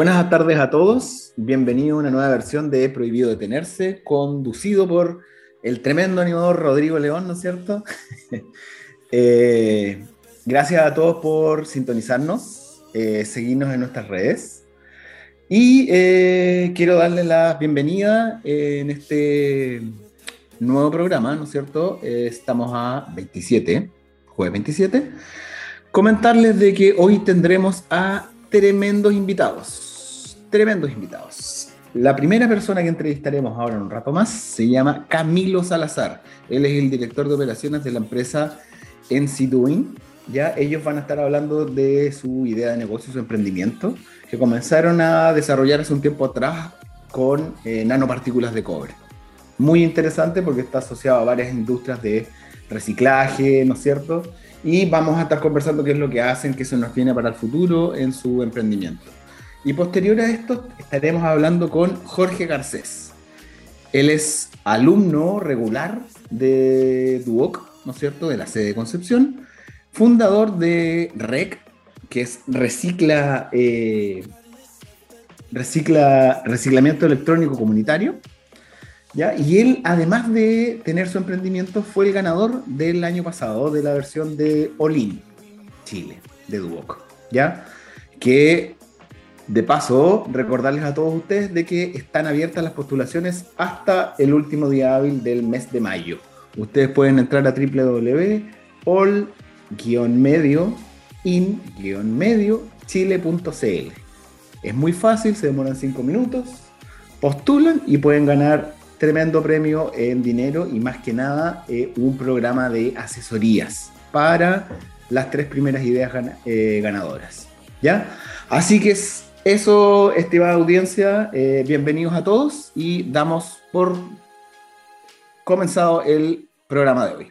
Buenas tardes a todos, bienvenido a una nueva versión de Prohibido Detenerse, conducido por el tremendo animador Rodrigo León, ¿no es cierto? Eh, gracias a todos por sintonizarnos, eh, seguirnos en nuestras redes. Y eh, quiero darle la bienvenida en este nuevo programa, ¿no es cierto? estamos a 27, jueves 27. Comentarles de que hoy tendremos a tremendos invitados. Tremendos invitados. La primera persona que entrevistaremos ahora en un rato más se llama Camilo Salazar. Él es el director de operaciones de la empresa NC Doing. Ya ellos van a estar hablando de su idea de negocio, su emprendimiento, que comenzaron a desarrollar hace un tiempo atrás con eh, nanopartículas de cobre. Muy interesante porque está asociado a varias industrias de reciclaje, ¿no es cierto? y vamos a estar conversando qué es lo que hacen, qué se nos viene para el futuro en su emprendimiento. Y posterior a esto estaremos hablando con Jorge Garcés. Él es alumno regular de Duoc, ¿no es cierto?, de la sede de Concepción, fundador de REC, que es Recicla, eh, Recicla Reciclamiento Electrónico Comunitario, y él, además de tener su emprendimiento, fue el ganador del año pasado de la versión de Olin, Chile, de Duoc. ¿Ya? Que, de paso, recordarles a todos ustedes de que están abiertas las postulaciones hasta el último día hábil del mes de mayo. Ustedes pueden entrar a www.ol-medio-in-medio-chile.cl. Es muy fácil, se demoran 5 minutos, postulan y pueden ganar tremendo premio en dinero y más que nada eh, un programa de asesorías para las tres primeras ideas eh, ganadoras. ¿Ya? Así que es eso, estimada audiencia, eh, bienvenidos a todos y damos por comenzado el programa de hoy.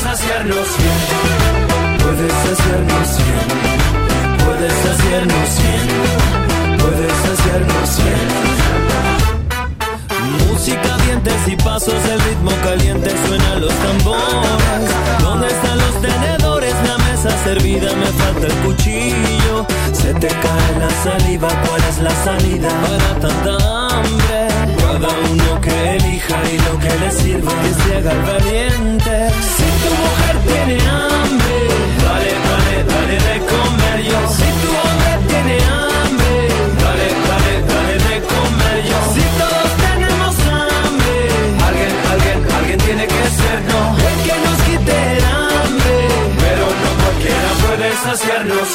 saciarnos bien. Puedes saciarnos bien, puedes saciarnos bien, puedes saciarnos bien. Música, dientes y pasos, el ritmo caliente suenan los tambores. ¿Dónde están los tenedores? La mesa servida, me falta el cuchillo. Se te cae la saliva, ¿cuál es la salida para tanta hambre? Cada uno que elija y lo que le sirva, que se haga valiente. Tu mujer tiene hambre, dale, dale, dale de comer yo. Si tu hombre tiene hambre, dale, dale, dale de comer yo. Si todos tenemos hambre, alguien, alguien, alguien tiene que ser no. El que nos quite el hambre, pero no cualquiera. Puede saciarnos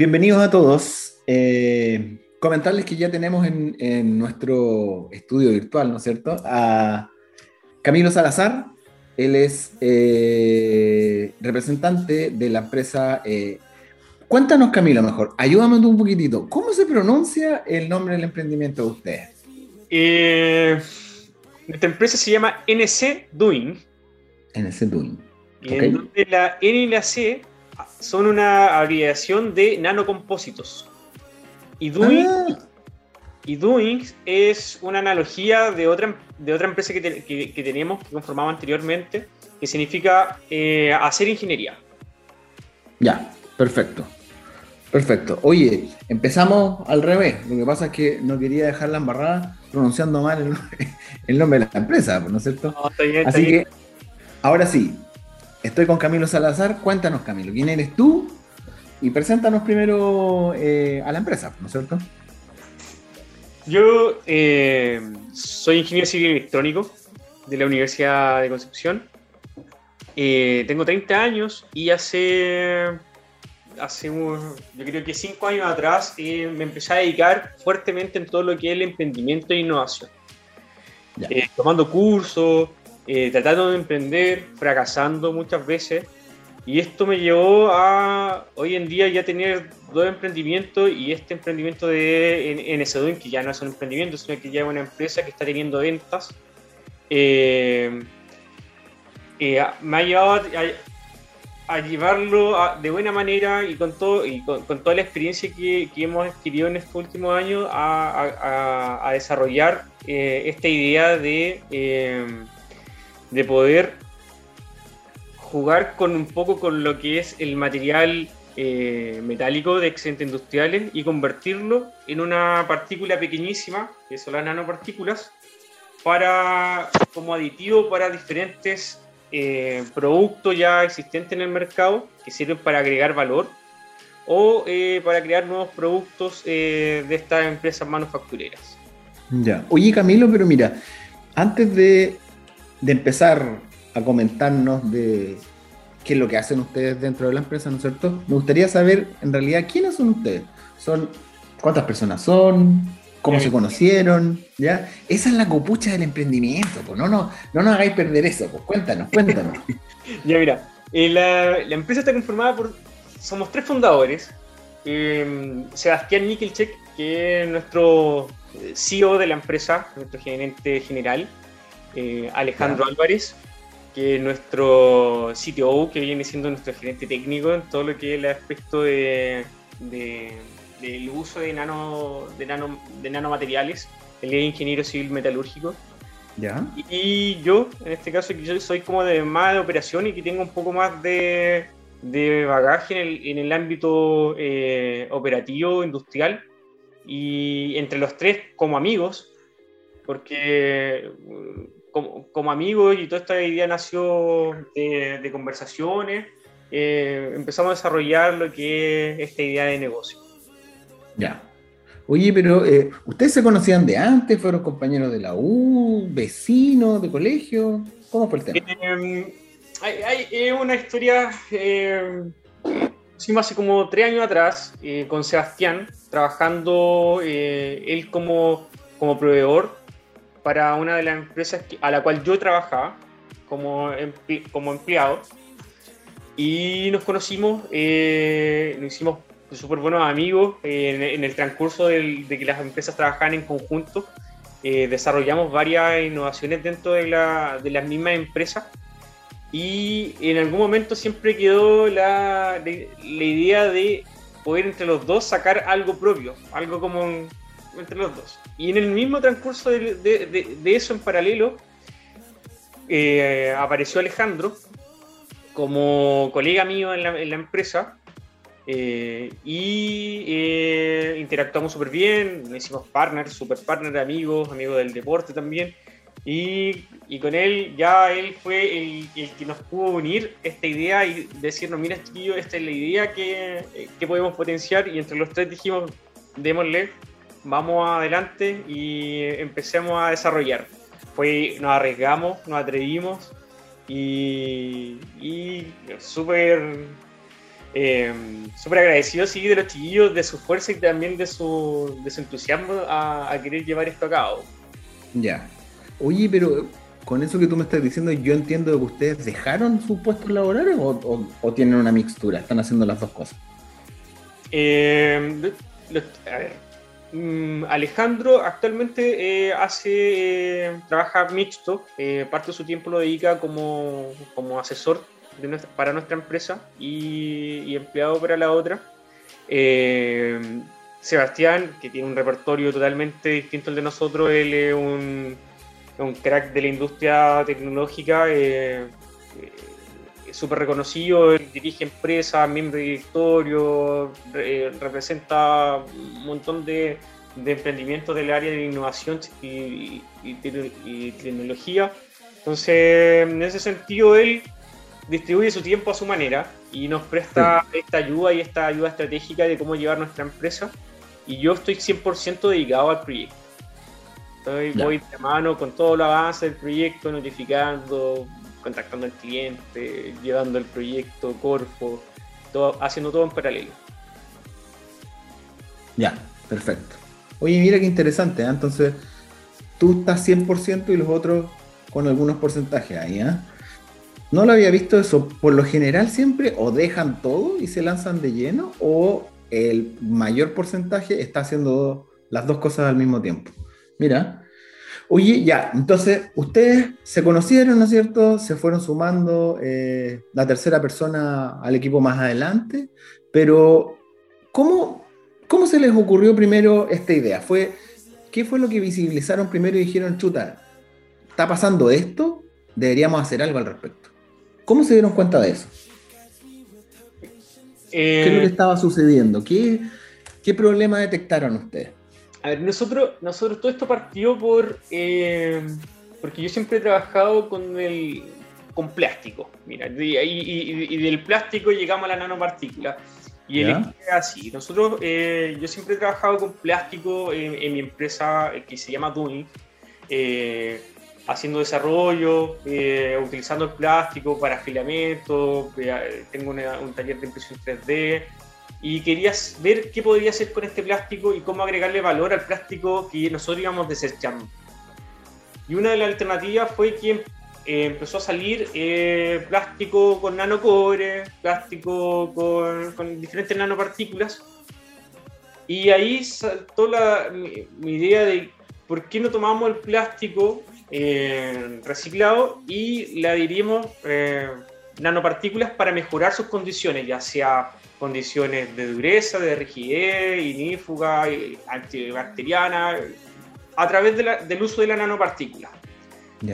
bienvenidos a todos. Eh, comentarles que ya tenemos en, en nuestro estudio virtual, ¿no es cierto? A Camilo Salazar. Él es eh, representante de la empresa. eh, cuéntanos, Camilo, mejor. Ayúdame un poquitito. ¿Cómo se pronuncia el nombre del emprendimiento de ustedes? Nuestra empresa se llama NC Doing, ese Doing. y en donde la N y la C son una abreviación de nanocompósitos. Y Doing, Ah, y Doing es una analogía de otra, de otra empresa que, te- que- que teníamos, que conformaba anteriormente, que significa eh, hacer ingeniería. ya, perfecto. Perfecto. Oye, empezamos al revés. Lo que pasa es que no quería dejar la embarrada pronunciando mal el, el nombre de la empresa, ¿no es cierto? No, está bien, está Así bien. que, ahora sí, estoy con Camilo Salazar. Cuéntanos, Camilo, ¿quién eres tú? Y preséntanos primero eh, a la empresa, ¿no es cierto? Yo eh, soy ingeniero civil electrónico de la Universidad de Concepción. Eh, tengo 30 años y hace, hace un- yo creo que 5 años atrás eh, me empecé a dedicar fuertemente en todo lo que es el emprendimiento e innovación. Eh, tomando cursos, eh, tratando de emprender, fracasando muchas veces. Y esto me llevó a hoy en día ya tener dos emprendimientos y este emprendimiento de NSDUIN, que ya no es un emprendimiento, sino que ya es una empresa que está teniendo ventas, eh, eh, me ha llevado a, a- a llevarlo a- de buena manera y con, todo, y con, con toda la experiencia que, que hemos adquirido en estos últimos años a desarrollar eh, esta idea de, eh, de poder jugar con un poco con lo que es el material eh, metálico de excedentes industriales y convertirlo en una partícula pequeñísima, que son las nanopartículas, para, como aditivo para diferentes eh, productos ya existentes en el mercado que sirven para agregar valor o eh, para crear nuevos productos de estas empresas manufactureras. Ya. Oye, Camilo, pero mira, antes de, de empezar a comentarnos de qué es lo que hacen ustedes dentro de la empresa, ¿no es cierto? Me gustaría saber, en realidad, quiénes son ustedes. Son, ¿Cuántas personas son? ¿Cómo Eh, se conocieron? ¿Ya? Esa es la copucha del emprendimiento, pues no, no, no nos hagáis perder eso, pues cuéntanos, cuéntanos. Ya mira, eh, la, la empresa está conformada por, somos tres fundadores, eh, Sebastián Nikelchek, que es nuestro eh, CEO de la empresa, nuestro gerente general, eh, Alejandro Álvarez, que es nuestro CTO, que viene siendo nuestro gerente técnico en todo lo que es el aspecto de, de- del uso de, nano, de, nano, de nanomateriales. Él es ingeniero civil metalúrgico. ¿Ya? Y yo, en este caso, yo soy como de más de operación y que tengo un poco más de, de bagaje en el, en el ámbito eh, operativo, industrial. Y entre los tres, como amigos, porque como, como amigos y toda esta idea nació de, de conversaciones, eh, empezamos a desarrollar lo que es esta idea de negocio. Ya. Oye, pero eh, ¿ustedes se conocían de antes? ¿Fueron compañeros de la U? ¿Vecinos de colegio? ¿Cómo fue el tema? Eh, hay, una historia, eh, hicimos hace como tres años atrás, eh, con Sebastián, trabajando él como, como proveedor para una de las empresas a la cual yo trabajaba como, como empleado. Y nos conocimos, eh, nos hicimos súper buenos amigos eh, en, en el transcurso del- de que las empresas trabajaban en conjunto. eh, desarrollamos varias innovaciones dentro de, la, de las mismas empresas y en algún momento siempre quedó la, la idea de poder entre los dos sacar algo propio, algo como en- entre los dos. Y en el mismo transcurso de, de- de- de eso en paralelo, eh, apareció Alejandro como colega mío en la, en la empresa eh, y eh, interactuamos súper bien, hicimos partners, super partners, amigos, amigos del deporte también. Y, y con él, ya él fue el, el que nos pudo unir esta idea y decirnos, mira chiquillo, esta es la idea que, que podemos potenciar y entre los tres dijimos, démosle, vamos adelante y empecemos a desarrollar. Fue, nos arriesgamos, nos atrevimos y, y súper eh, súper agradecido sí, de los chiquillos, de su fuerza y también de su, de su entusiasmo a, a querer llevar esto a cabo. Ya. Oye, pero con eso que tú me estás diciendo, yo entiendo que ustedes dejaron sus puestos laborales o, o- o tienen una mixtura, están haciendo las dos cosas. Eh, a ver, Alejandro actualmente eh, hace, eh, trabaja mixto, eh, parte de su tiempo lo dedica como, como asesor para nuestra empresa y, empleado para la otra. Sebastián, que tiene un repertorio totalmente distinto al de nosotros, él es un crack de la industria tecnológica. Eh, súper reconocido, él dirige empresas, miembro de directorio, re- representa un montón de, de emprendimientos del área de innovación y, y te- y tecnología. Entonces, en ese sentido, él distribuye su tiempo a su manera y nos presta esta ayuda y esta ayuda estratégica de cómo llevar nuestra empresa. Y yo estoy 100% dedicado al proyecto. Estoy, voy de mano con todo el avance del proyecto, notificando, contactando al cliente, llevando el proyecto, Corfo, haciendo todo en paralelo. Ya, perfecto. Oye, mira qué interesante, ¿eh? entonces tú estás 100% y los otros con algunos porcentajes ahí, ¿eh? No lo había visto eso. Por lo general siempre o dejan todo y se lanzan de lleno o el mayor porcentaje está haciendo las dos cosas al mismo tiempo. Mira. Oye, ya, entonces ustedes se conocieron, ¿no es cierto? Se fueron sumando eh, la tercera persona al equipo más adelante, pero ¿cómo, ¿cómo se les ocurrió primero esta idea? ¿Fue, ¿Qué fue lo que visibilizaron primero y dijeron, chuta, está pasando esto? Deberíamos hacer algo al respecto. ¿Cómo se dieron cuenta de eso? ¿Qué es lo que Eh, estaba sucediendo? ¿Qué, qué problema detectaron ustedes? A ver, nosotros, nosotros todo esto partió por. eh, porque yo siempre he trabajado con el con plástico. Mira, y, y- y- del plástico llegamos a la nanopartícula. Y el equipo es así. Nosotros, eh, yo siempre he trabajado con plástico en, en mi empresa eh, que se llama Duni, eh, haciendo desarrollo, eh, utilizando el plástico para filamentos. eh, tengo una- un taller de impresión 3D y querías ver qué podría hacer con este plástico y cómo agregarle valor al plástico que nosotros íbamos desechando. Y una de las alternativas fue que eh, empezó a salir eh, plástico con nanocobre, plástico con, con diferentes nanopartículas. Y ahí saltó la, mi, mi idea de por qué no tomamos el plástico eh, reciclado y le adherimos eh, nanopartículas para mejorar sus condiciones, ya sea condiciones de dureza, de rigidez, inífuga, eh, antibacteriana, a través de la- del uso de la nanopartícula.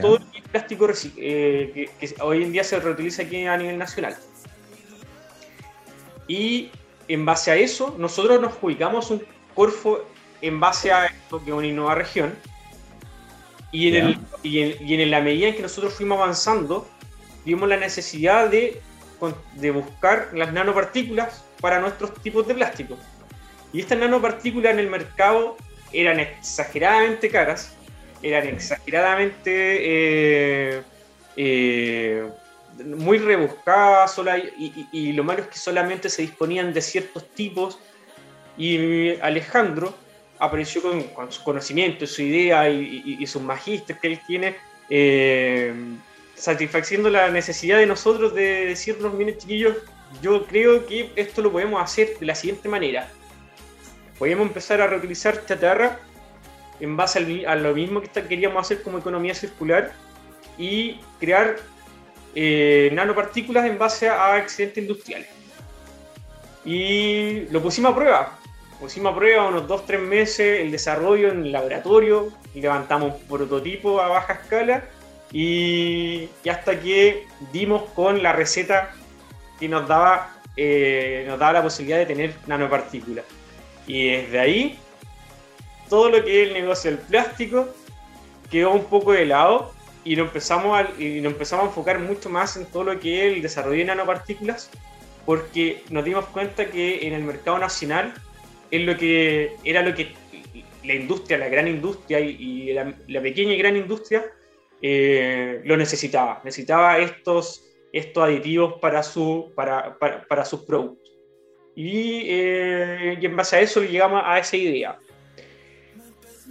Todo el plástico eh, que, que hoy en día se reutiliza aquí a nivel nacional. Y en base a eso, nosotros nos ubicamos un Corfo en base a esto que es una innova región. Y en, el- y, en, y en la medida en que nosotros fuimos avanzando, vimos la necesidad de, de buscar las nanopartículas para nuestros tipos de plástico. Y estas nanopartículas en el mercado eran exageradamente caras, eran exageradamente eh, eh, muy rebuscadas, sola- y, lo malo es que solamente se disponían de ciertos tipos. Y Alejandro apareció con, con su conocimiento, su idea y sus magísteres que él tiene, eh, satisfaciendo la necesidad de nosotros de decirnos, miren chiquillos, yo creo que esto lo podemos hacer de la siguiente manera. Podemos empezar a reutilizar chatarra en base a lo mismo que queríamos hacer como economía circular y crear eh, nanopartículas en base a accidentes industriales. Y lo pusimos a prueba. Pusimos a prueba unos 2-3 meses el desarrollo en el laboratorio, levantamos un prototipo a baja escala y, y hasta que dimos con la receta que nos daba, eh, nos daba la posibilidad de tener nanopartículas. Y desde ahí, todo lo que es el negocio del plástico quedó un poco de lado y nos empezamos a, y nos empezamos a enfocar mucho más en todo lo que es el desarrollo de nanopartículas porque nos dimos cuenta que en el mercado nacional es lo que era lo que la industria, la gran industria y, y la, la pequeña y gran industria eh, lo necesitaba. Necesitaba estos estos aditivos para, su, para, para, para sus productos. Y, eh, y en base a eso llegamos a esa idea.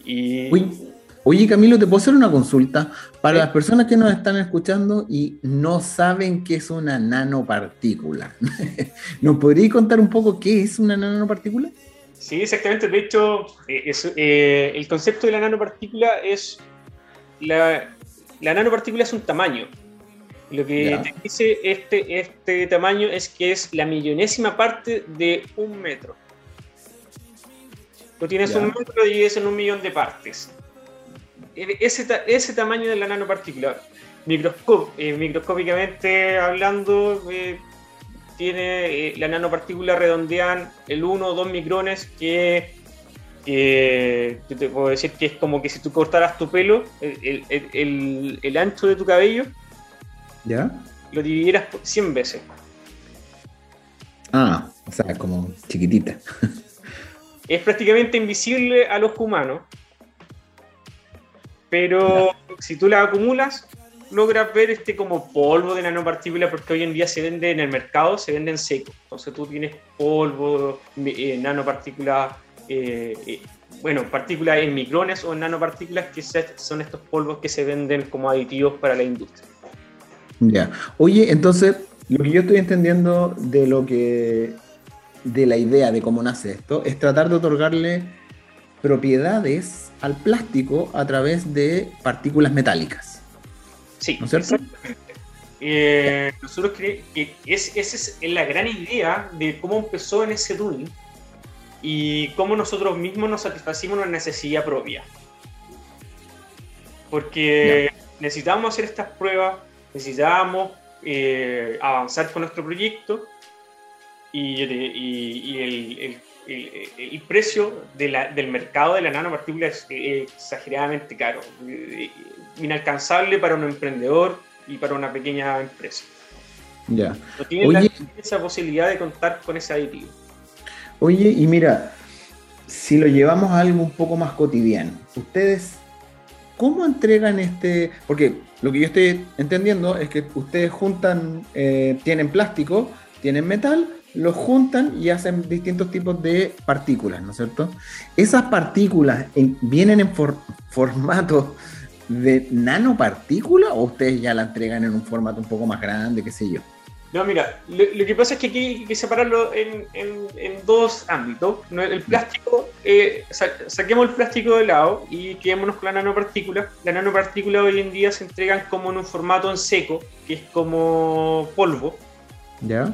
Y, Oye, oye, Camilo, ¿te puedo hacer una consulta? Para las personas que nos están escuchando y no saben qué es una nanopartícula, ¿nos podrías contar un poco qué es una nanopartícula? Sí, exactamente. De hecho, es, eh, el concepto de la nanopartícula es. La, la nanopartícula es un tamaño. Lo que Ya. te dice este, este tamaño es que es la millonésima parte de un metro. Tú tienes Ya. un metro y divides en un millón de partes. E- Ese, ese tamaño de la nanopartícula, microscop- eh, microscópicamente hablando, eh, tiene eh, la nanopartícula redondean el 1 o 2 micrones que, que yo te puedo decir que es como que si tú cortaras tu pelo, el, el- el- el- el ancho de tu cabello, ¿Ya? lo dividieras por 100 veces. Ah, o sea, como chiquitita. Es prácticamente invisible a los humanos, pero si tú la acumulas, logras ver este como polvo de nanopartículas porque hoy en día se vende en el mercado, se vende en seco. Entonces tú tienes polvo, eh, nanopartículas, eh, eh, bueno, partículas en micrones o en nanopartículas que son estos polvos que se venden como aditivos para la industria. Ya. Oye, entonces, lo que yo estoy entendiendo de lo que. de la idea de cómo nace esto, es tratar de otorgarle propiedades al plástico a través de partículas metálicas. Sí, ¿No es cierto? Eh, nosotros creemos que es, esa es la gran idea de cómo empezó en ese túnel y cómo nosotros mismos nos satisfacimos una necesidad propia. Porque necesitábamos hacer estas pruebas, necesitábamos eh, avanzar con nuestro proyecto y, y- y el, el- el- el precio de la- del mercado de la nanopartícula es exageradamente caro, eh, inalcanzable para un emprendedor y para una pequeña empresa. Ya. No tienen la- Oye. esa posibilidad de contar con ese aditivo. Oye, y mira, si lo llevamos a algo un poco más cotidiano, ustedes, ¿cómo entregan este? Porque lo que yo estoy entendiendo es que ustedes juntan, eh, tienen plástico, tienen metal, los juntan y hacen distintos tipos de partículas, ¿no es cierto? Esas partículas en- vienen en for- formato de nanopartícula o ustedes ya la entregan en un formato un poco más grande, qué sé yo. No, mira, lo, lo que pasa es que aquí hay que separarlo en, en- en dos ámbitos. El plástico, eh, sa- saquemos el plástico de lado y quedémonos con la nanopartícula. La nanopartícula hoy en día se entregan como en un formato en seco, que es como polvo, ¿Ya?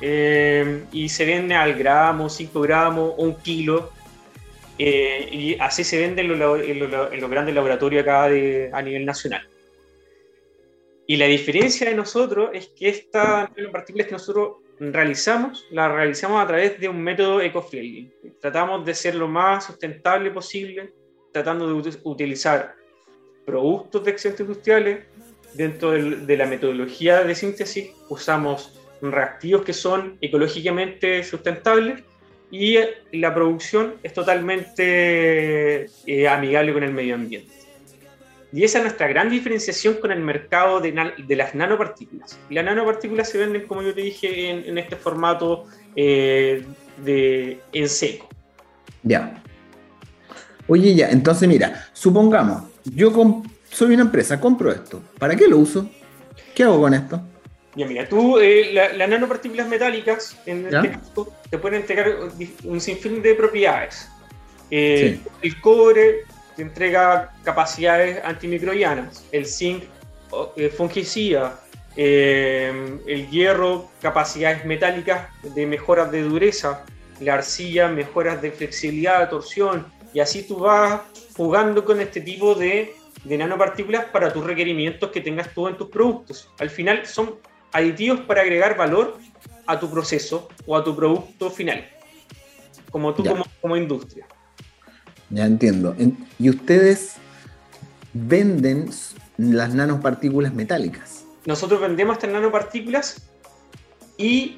eh, y se vende al gramo, 5 gramos o un kilo. eh, y así se vende en los, labo- en los- en los grandes laboratorios acá de- a nivel nacional. Y la diferencia de nosotros es que esta nanopartículas que nosotros realizamos, la realizamos a través de un método eco-friendly. Tratamos de ser lo más sustentable posible, tratando de ut- utilizar productos de excedentes industriales. Dentro de la metodología de síntesis usamos reactivos que son ecológicamente sustentables y la producción es totalmente eh, amigable con el medio ambiente. Y esa es nuestra gran diferenciación con el mercado de, las nanopartículas. Y las nanopartículas se venden, como yo te dije, en, en este formato eh, de, en seco. Ya. Oye, ya, entonces mira, supongamos, yo soy una empresa, compro esto. ¿Para qué lo uso? ¿Qué hago con esto? Ya mira, tú, eh, la- las nanopartículas metálicas, en ¿Ya? este caso, te pueden entregar un sinfín de propiedades. Eh, Sí. El cobre te entrega capacidades antimicrobianas, el zinc eh, fungicida, eh, el hierro capacidades metálicas de mejoras de dureza, la arcilla mejoras de flexibilidad, de torsión, y así tú vas jugando con este tipo de, de nanopartículas para tus requerimientos que tengas tú en tus productos. Al final son aditivos para agregar valor a tu proceso o a tu producto final, como tú como industria. Ya entiendo. En- y ustedes venden las nanopartículas metálicas. nosotros vendemos estas nanopartículas y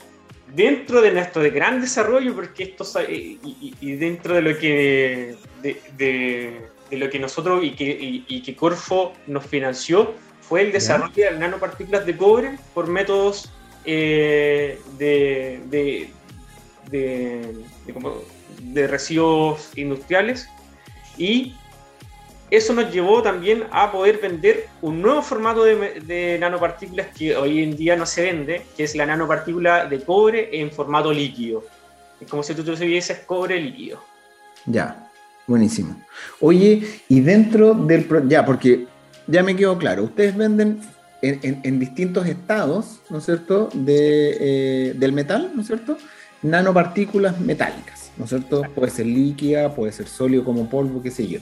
dentro de nuestro de gran desarrollo, porque esto y, y- y dentro de lo que de, de- de lo que nosotros y que, y- y que Corfo nos financió, fue el desarrollo de nanopartículas de cobre por métodos eh, de, de, de, de como- de residuos industriales y eso nos llevó también a poder vender un nuevo formato de, nanopartículas que hoy en día no se vende, que es la nanopartícula de cobre en formato líquido. Es como si tú tuvieses cobre líquido. Ya, buenísimo. Oye, y dentro del... Ya, porque ya me quedó claro, ustedes venden en, en- en distintos estados, ¿no es cierto?, de, eh, del metal, ¿no es cierto?, nanopartículas metálicas, ¿no es cierto? Puede ser líquida, puede ser sólido como polvo, qué sé yo.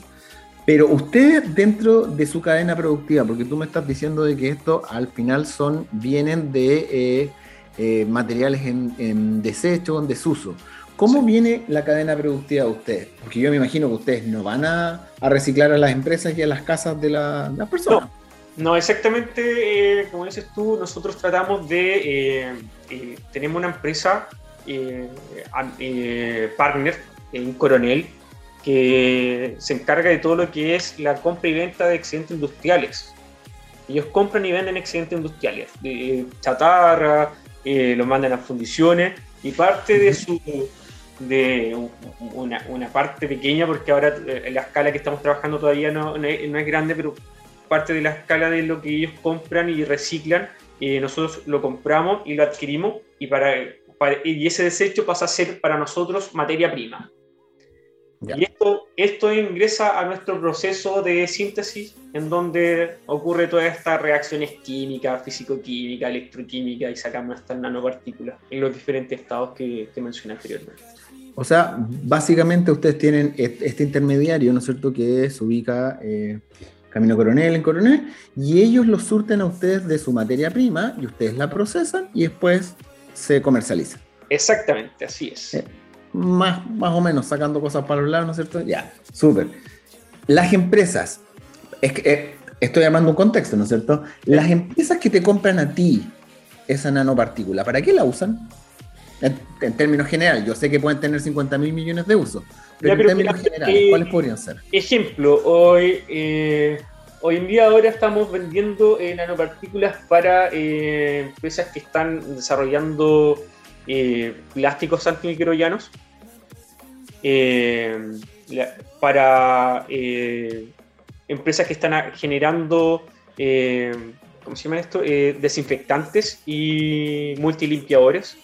Pero ustedes dentro de su cadena productiva, porque tú me estás diciendo de que esto al final son, vienen de eh, eh, materiales en, en desecho, en desuso. ¿Cómo viene la cadena productiva de ustedes? Porque yo me imagino que ustedes no van a, a reciclar a las empresas y a las casas de la- las personas. No, exactamente, eh, como dices tú, nosotros tratamos de, tenemos una empresa partner en Coronel que se encarga de todo lo que es la compra y venta de excedentes industriales. Ellos compran y venden excedentes industriales, de chatarra, eh, los mandan a fundiciones y parte de su de una, una parte pequeña, porque ahora eh, la escala que estamos trabajando todavía no, no es, no es grande, pero parte de la escala de lo que ellos compran y reciclan, eh, nosotros lo compramos y lo adquirimos y, para- y ese desecho pasa a ser para nosotros materia prima. Ya. Y esto, esto ingresa a nuestro proceso de síntesis, en donde ocurre todas estas reacciones químicas, físico-química, electroquímica, y sacamos estas nanopartículas en los diferentes estados que, que mencioné anteriormente. O sea, básicamente ustedes tienen est- este intermediario, ¿no es cierto?, que se ubica eh, Camino Coronel en Coronel, y ellos lo surten a ustedes de su materia prima, y ustedes la procesan y después se comercializa. Exactamente, así es. Eh, Más, más o menos, sacando cosas para los lados, ¿no es cierto? Ya, súper. Las empresas, es que, eh, estoy llamando un contexto, ¿no es cierto? Las empresas que te compran a ti esa nanopartícula, ¿para qué la usan? En, en términos generales, yo sé que pueden tener 50 mil millones de usos, pero Ya, en términos mira, generales, eh, ¿cuáles podrían ser? Ejemplo, hoy, eh, hoy en día ahora estamos vendiendo eh, nanopartículas para eh, empresas que están desarrollando eh, plásticos antimicrobianos, para empresas que están generando, ¿cómo se llama esto? Desinfectantes y multilimpiadores.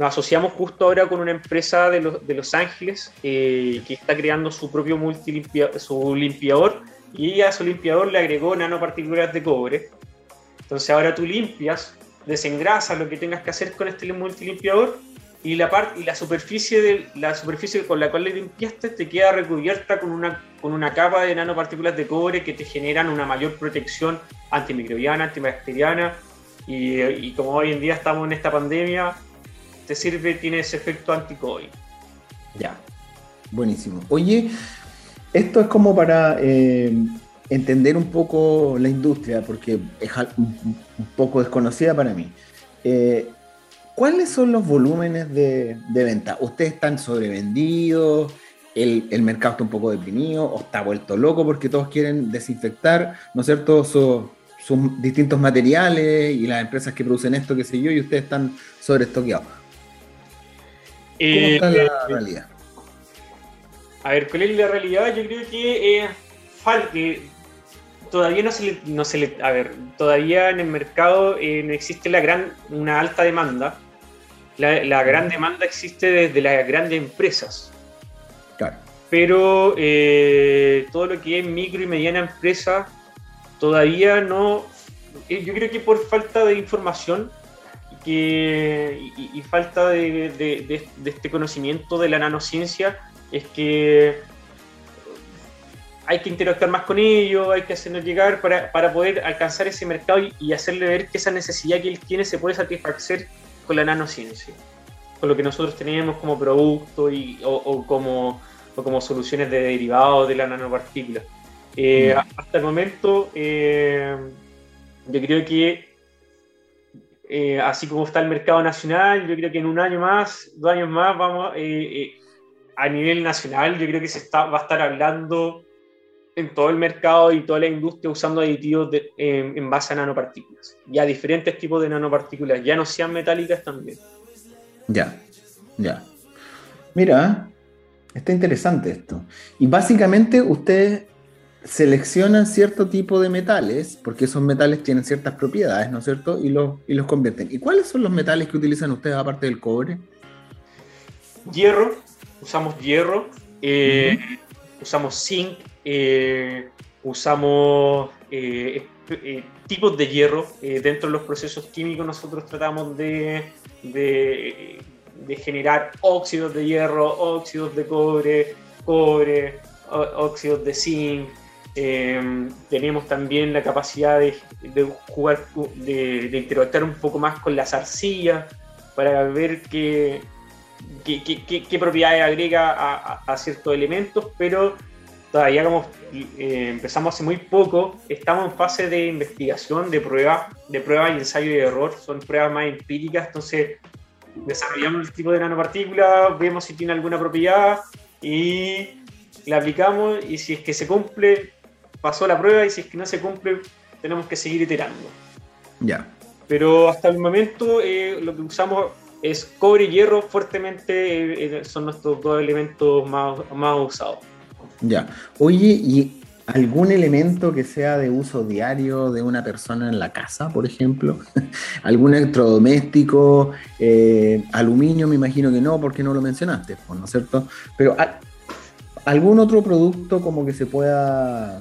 Nos asociamos justo ahora con una empresa de Los, de los Ángeles que está creando su propio multilimpia, su limpiador y a su limpiador le agregó nanopartículas de cobre. Entonces ahora tú limpias, desengrasas lo que tengas que hacer con este multilimpiador y la, parte y la, superficie de, la superficie con la cual le limpiaste te queda recubierta con una, con una capa de nanopartículas de cobre que te generan una mayor protección antimicrobiana, antibacteriana y, y como hoy en día estamos en esta pandemia, te sirve, tiene ese efecto anti-COVID. Ya, buenísimo. Oye, esto es como para eh, entender un poco la industria, porque es un, poco desconocida para mí. Eh, ¿Cuáles son los volúmenes de, de venta? ¿Ustedes están sobrevendidos? El, el mercado está un poco deprimido o está vuelto loco porque todos quieren desinfectar, ¿no es cierto? Su- sus distintos materiales y las empresas que producen esto, qué sé yo, y ustedes están sobreestoqueados. ¿Cómo Eh, está la realidad? A ver, ¿cuál es la realidad? Yo creo que eh, todavía no se le, no se le- a ver, todavía en el mercado eh, no existe la gran, una alta demanda. La, la gran demanda existe desde las grandes empresas, Claro. pero eh, todo lo que es micro y mediana empresa todavía no. eh, Yo creo que por falta de información que, y, y falta de, de- de- de este conocimiento de la nanociencia es que hay que interactuar más con ellos, hay que hacernos llegar para, para poder alcanzar ese mercado y, y hacerle ver que esa necesidad que él tiene se puede satisfacer con la nanociencia, con lo que nosotros tenemos como producto y, o, o como, o como soluciones de derivados de la nanopartícula. Eh, Mm. Hasta el momento, eh, yo creo que eh, así como está el mercado nacional, yo creo que en un año más, dos años más, vamos eh, eh, a nivel nacional, yo creo que se está, va a estar hablando en todo el mercado y toda la industria usando aditivos de- en, en base a nanopartículas. Ya diferentes tipos de nanopartículas, ya no sean metálicas también. Ya, ya. Mira, está interesante esto. Y básicamente ustedes seleccionan cierto tipo de metales, porque esos metales tienen ciertas propiedades, ¿no es cierto? Y los, y los convierten. ¿Y cuáles son los metales que utilizan ustedes aparte del cobre? Hierro, usamos hierro, eh, usamos zinc, eh, usamos eh, tipos de hierro. Dentro de los procesos químicos nosotros tratamos de, de, de generar óxidos de hierro, óxidos de cobre, cobre, óxidos de zinc. Tenemos también la capacidad de, de jugar, de, de interactuar un poco más con las arcillas para ver qué, qué, qué- qué- qué propiedades agrega a, a- a ciertos elementos, pero todavía como eh, empezamos hace muy poco, estamos en fase de investigación, de prueba, de prueba y ensayo y error, son pruebas más empíricas, entonces desarrollamos el tipo de nanopartícula, vemos si tiene alguna propiedad y la aplicamos y si es que se cumple, pasó la prueba y si es que no se cumple, tenemos que seguir iterando. Ya. Pero hasta el momento eh, lo que usamos es cobre y hierro fuertemente, eh, eh, son nuestros dos elementos más, más usados. Ya. Oye, ¿y algún elemento que sea de uso diario de una persona en la casa, por ejemplo? ¿Algún electrodoméstico? eh, aluminio, me imagino que no, porque no lo mencionaste, ¿no es cierto? Pero ¿al- algún otro producto como que se pueda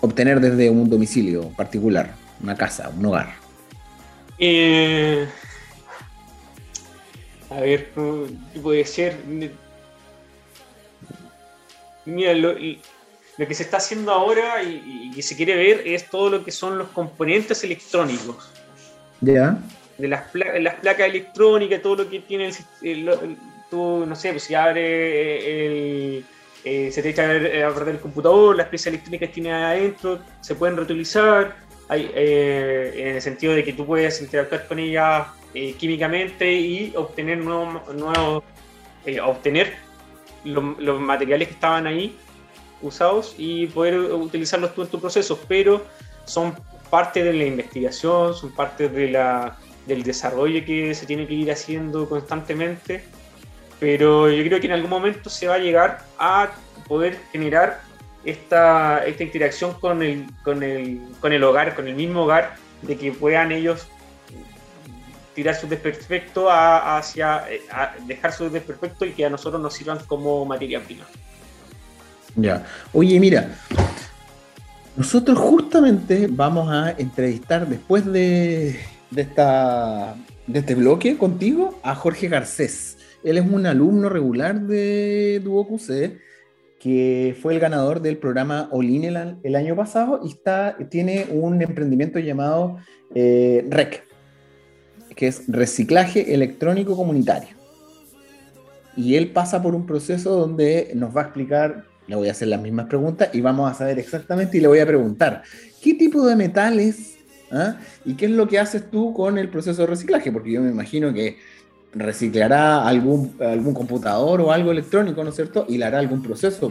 obtener desde un domicilio particular, una casa, un hogar. Eh, a ver, ¿qué puede ser? Mira, lo, lo que se está haciendo ahora y, que se quiere ver es todo lo que son los componentes electrónicos. ¿Ya? de las, pla- las placas electrónicas, todo lo que tiene el, el- el- tú, no sé, pues si abre el, eh, se te echa a perder el computador, las piezas electrónicas que tiene adentro, se pueden reutilizar, hay, eh, en el sentido de que tú puedes interactuar con ellas eh, químicamente y obtener nuevos, nuevos eh, obtener lo- los materiales que estaban ahí usados y poder utilizarlos tú en tu proceso, pero son parte de la investigación, son parte de la, del desarrollo que se tiene que ir haciendo constantemente, pero yo creo que en algún momento se va a llegar a poder generar esta, esta interacción con el, con, el, con el hogar, con el mismo hogar, de que puedan ellos tirar sus desperfectos hacia a dejar sus desperfectos y que a nosotros nos sirvan como materia prima. Ya. Oye, mira, nosotros justamente vamos a entrevistar después de, de esta, de este bloque contigo a Jorge Garcés. Él es un alumno regular de DuoQC que fue el ganador del programa Olin el, el año pasado y está, tiene un emprendimiento llamado eh, REC, que es Reciclaje Electrónico Comunitario. Y él pasa por un proceso donde nos va a explicar, le voy a hacer las mismas preguntas y vamos a saber exactamente y le voy a preguntar, ¿qué tipo de metales ah? y qué es lo que haces tú con el proceso de reciclaje? Porque yo me imagino que reciclará algún, algún computador o algo electrónico, ¿no es cierto? Y le hará algún proceso.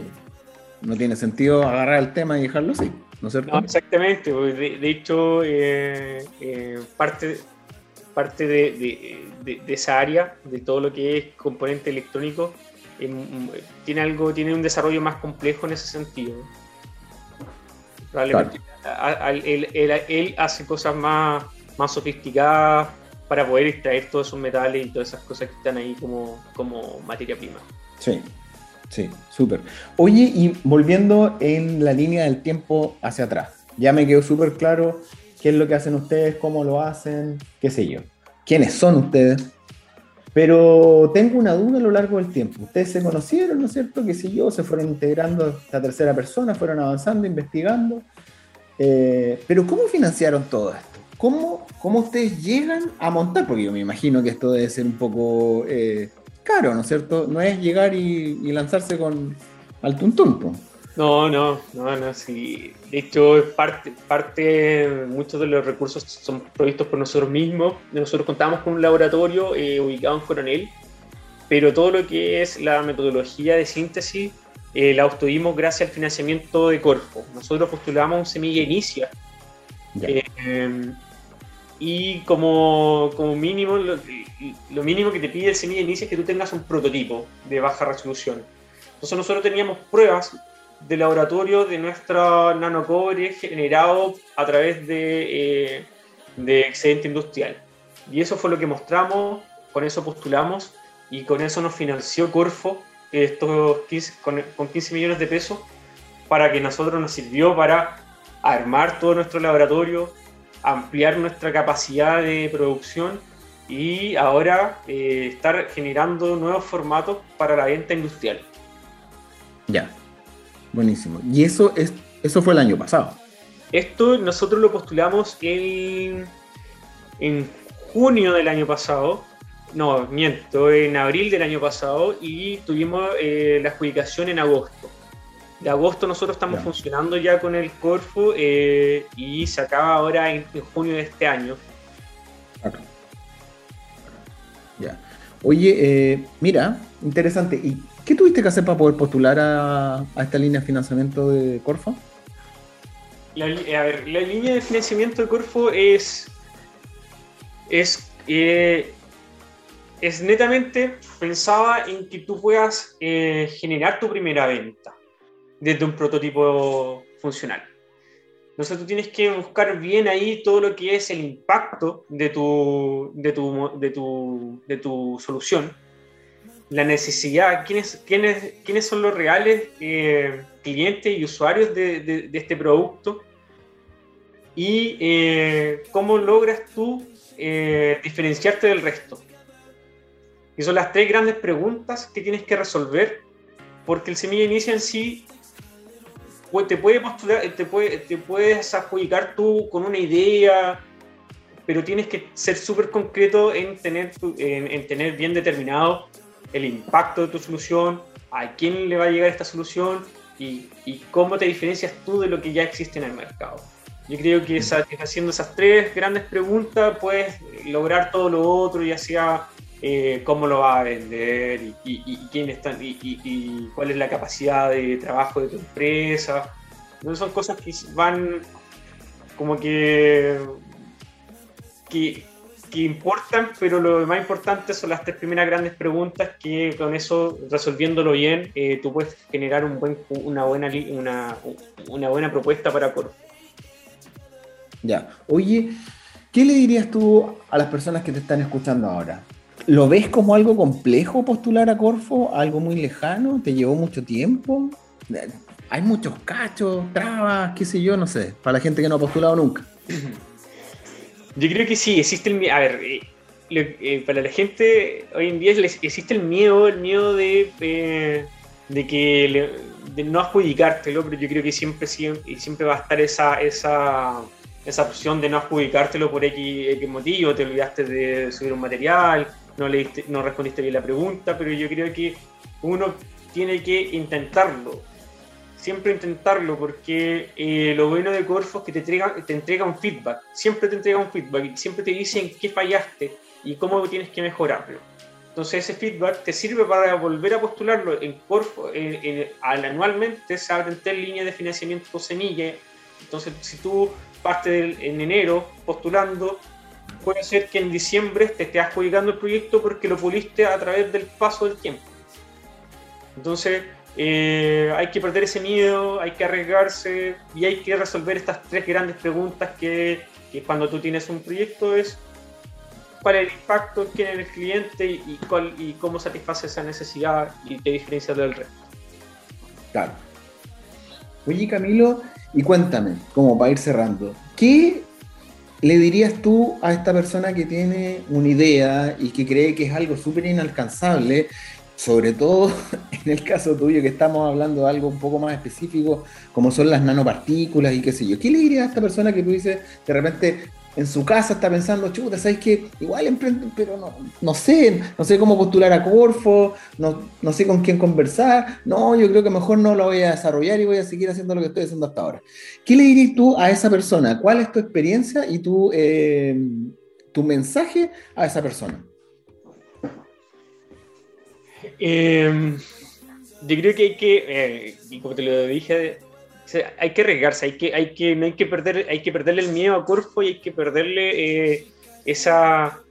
No tiene sentido agarrar el tema y dejarlo así, ¿no es cierto? No, exactamente. pues, De, de hecho, eh, eh, parte, parte de, de- de- de esa área, de todo lo que es componente electrónico, eh, m- tiene algo, tiene un desarrollo más complejo en ese sentido. Probablemente él hace cosas más, más sofisticadas para poder extraer todos esos metales y todas esas cosas que están ahí como, como materia prima. Sí, sí, súper. Oye, y volviendo en la línea del tiempo hacia atrás, ya me quedó súper claro qué es lo que hacen ustedes, cómo lo hacen, qué sé yo, quiénes son ustedes. Pero tengo una duda a lo largo del tiempo. Ustedes se conocieron, ¿no es cierto? Que sé yo, se fueron integrando a esta tercera persona, fueron avanzando, investigando. Eh, pero ¿cómo financiaron todo esto? ¿Cómo, ¿Cómo ustedes llegan a montar? Porque yo me imagino que esto debe ser un poco eh, caro, ¿no es cierto? No es llegar y, y lanzarse con al tuntún. No, no, no, no, sí. De hecho, parte, parte, muchos de los recursos son provistos por nosotros mismos. Nosotros contamos con un laboratorio eh, ubicado en Coronel, pero todo lo que es la metodología de síntesis eh, la obtuvimos gracias al financiamiento de Corfo. Nosotros postulamos un Semilla Inicia. Eh, y como, como mínimo, lo, lo mínimo que te pide el Semilla Inicia es que tú tengas un prototipo de baja resolución. Entonces nosotros teníamos pruebas de laboratorio de nuestra nanocobre generado a través de, eh, de excedente industrial. Y eso fue lo que mostramos, con eso postulamos y con eso nos financió Corfo estos 15, con, con 15 millones de pesos para que nosotros nos sirvió para armar todo nuestro laboratorio, ampliar nuestra capacidad de producción y ahora eh, estar generando nuevos formatos para la venta industrial. Ya. Buenísimo. Y eso es eso fue el año pasado. Esto nosotros lo postulamos en, en junio del año pasado, no, miento, en abril del año pasado y tuvimos eh, la adjudicación en agosto. De agosto nosotros estamos funcionando ya con el Corfo eh, y se acaba ahora en, en junio de este año. Ya. Oye, eh, mira, interesante. ¿Y qué tuviste que hacer para poder postular a, esta línea de financiamiento de Corfo? La, a ver, la línea de financiamiento de Corfo es. Es. eh, es netamente pensada en que tú puedas eh, generar tu primera venta desde un prototipo funcional. Entonces tú tienes que buscar bien ahí todo lo que es el impacto de tu, de tu, de tu, de tu solución, la necesidad, quiénes, quiénes, quiénes son los reales eh, clientes y usuarios de, de- de este producto y eh, cómo logras tú eh, diferenciarte del resto. Y son las tres grandes preguntas que tienes que resolver, porque el semilla inicia en sí pu- te puede postular, te, puede, te puedes adjudicar tú con una idea, pero tienes que ser súper concreto en tener, en, en tener bien determinado el impacto de tu solución, a quién le va a llegar esta solución y, cómo te diferencias tú de lo que ya existe en el mercado. Yo creo que haciendo esas tres grandes preguntas puedes lograr todo lo otro, ya sea eh, cómo lo vas a vender y, y- y quién está, y, y- y cuál es la capacidad de trabajo de tu empresa. Entonces son cosas que van como que, que, que importan, pero lo más importante son las tres primeras grandes preguntas que con eso, resolviéndolo bien, eh, tú puedes generar un buen, una, buena, una, una buena propuesta para Corfo. Ya. Oye, ¿qué le dirías tú a las personas que te están escuchando ahora? ¿Lo ves como algo complejo postular a Corfo? ¿Algo muy lejano? ¿Te llevó mucho tiempo? Hay muchos cachos, trabas, qué sé yo, no sé, para la gente que no ha postulado nunca. Yo creo que sí, existe el miedo. A ver, eh, eh, para la gente hoy en día existe el miedo, el miedo de, eh, de que le- de no adjudicártelo, pero yo creo que siempre, siempre, siempre va a estar esa, esa, esa opción de no adjudicártelo por X, X motivo, te olvidaste de subir un material, no, leíste, no respondiste bien la pregunta, pero yo creo que uno tiene que intentarlo. Siempre intentarlo, porque eh, lo de Corfo que te entrega, te entrega un feedback. Siempre te entrega un feedback y siempre te dicen qué fallaste y cómo tienes que mejorarlo. Entonces ese feedback te sirve para volver a postularlo en Corfo. en- en- al- anualmente se abren tres líneas de financiamiento semilla. Entonces si tú partes en enero postulando, puede ser que en diciembre te estés adjudicando el proyecto porque lo puliste a través del paso del tiempo. Entonces, eh, hay que perder ese miedo, hay que arriesgarse y hay que resolver estas tres grandes preguntas que, que cuando tú tienes un proyecto es cuál es el impacto, quién es el cliente y, cuál, y cómo satisface esa necesidad y te diferencia del resto. Claro. Oye, Camilo, y cuéntame, como para ir cerrando, ¿qué le dirías tú a esta persona que tiene una idea y que cree que es algo súper inalcanzable, sobre todo en el caso tuyo que estamos hablando de algo un poco más específico, como son las nanopartículas y qué sé yo? ¿Qué le dirías a esta persona que tú dices, de repente en su casa está pensando, chuta, ¿sabes qué? Igual emprendo, pero no, no sé, no sé cómo postular a Corfo, no, no sé con quién conversar, no, yo creo que mejor no lo voy a desarrollar y voy a seguir haciendo lo que estoy haciendo hasta ahora. ¿Qué le dirías tú a esa persona? ¿Cuál es tu experiencia y tu, eh, tu mensaje a esa persona? Eh, yo creo que hay que, eh, y como te lo dije, hay que arriesgarse, hay que, hay que, no hay que perder, hay que perderle el miedo a Corfo y hay que perderle eh, esa,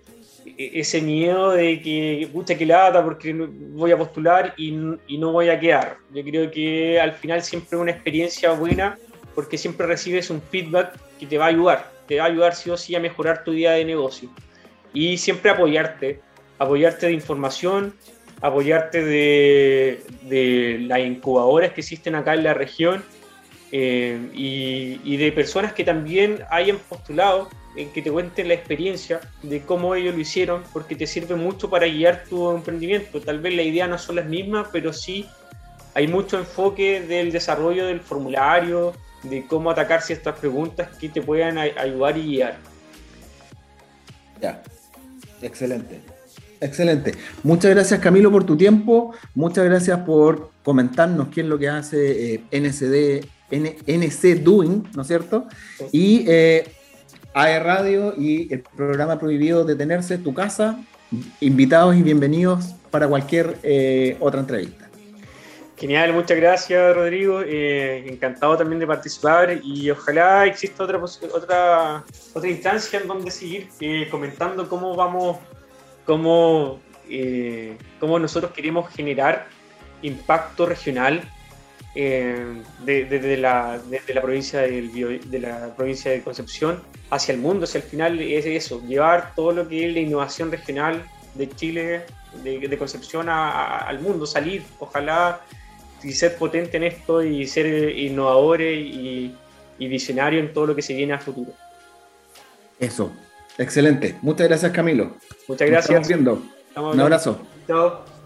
e- ese miedo de que, pucha, que lata, porque voy a postular y, y no voy a quedar. Yo creo que al final siempre una experiencia buena porque siempre recibes un feedback que te va a ayudar, te va a ayudar sí o sí a mejorar tu idea de negocio. Y siempre apoyarte, apoyarte de información, apoyarte de, las incubadoras que existen acá en la región eh, y, y de personas que también hayan postulado, en que te cuenten la experiencia de cómo ellos lo hicieron, porque te sirve mucho para guiar tu emprendimiento. Tal vez la idea no son las mismas, pero sí hay mucho enfoque del desarrollo del formulario, de cómo atacar ciertas preguntas que te puedan ayudar y guiar. Ya. Excelente. Excelente. Muchas gracias Camilo por tu tiempo. Muchas gracias por comentarnos qué es lo que hace eh, NCD, N- NC Doing, ¿no es cierto? Y eh, AE Radio y el programa Prohibido Detenerse, tu casa. Invitados y bienvenidos para cualquier eh, otra entrevista. Genial, muchas gracias Rodrigo. Eh, encantado también de participar y ojalá exista otra, otra, otra instancia en donde seguir eh, comentando cómo vamos, cómo, eh, cómo nosotros queremos generar impacto regional eh, de- desde la, desde la provincia del Bio- de la provincia de Concepción hacia el mundo. Si al final es eso, llevar todo lo que es la innovación regional de Chile, de, de Concepción a- a- al mundo, salir, ojalá y ser potente en esto y ser innovadores y, y visionarios en todo lo que se viene a futuro. Eso. Excelente. Muchas gracias Camilo. Muchas Nos estamos gracias. viendo. Estamos Un abrazo. Chao.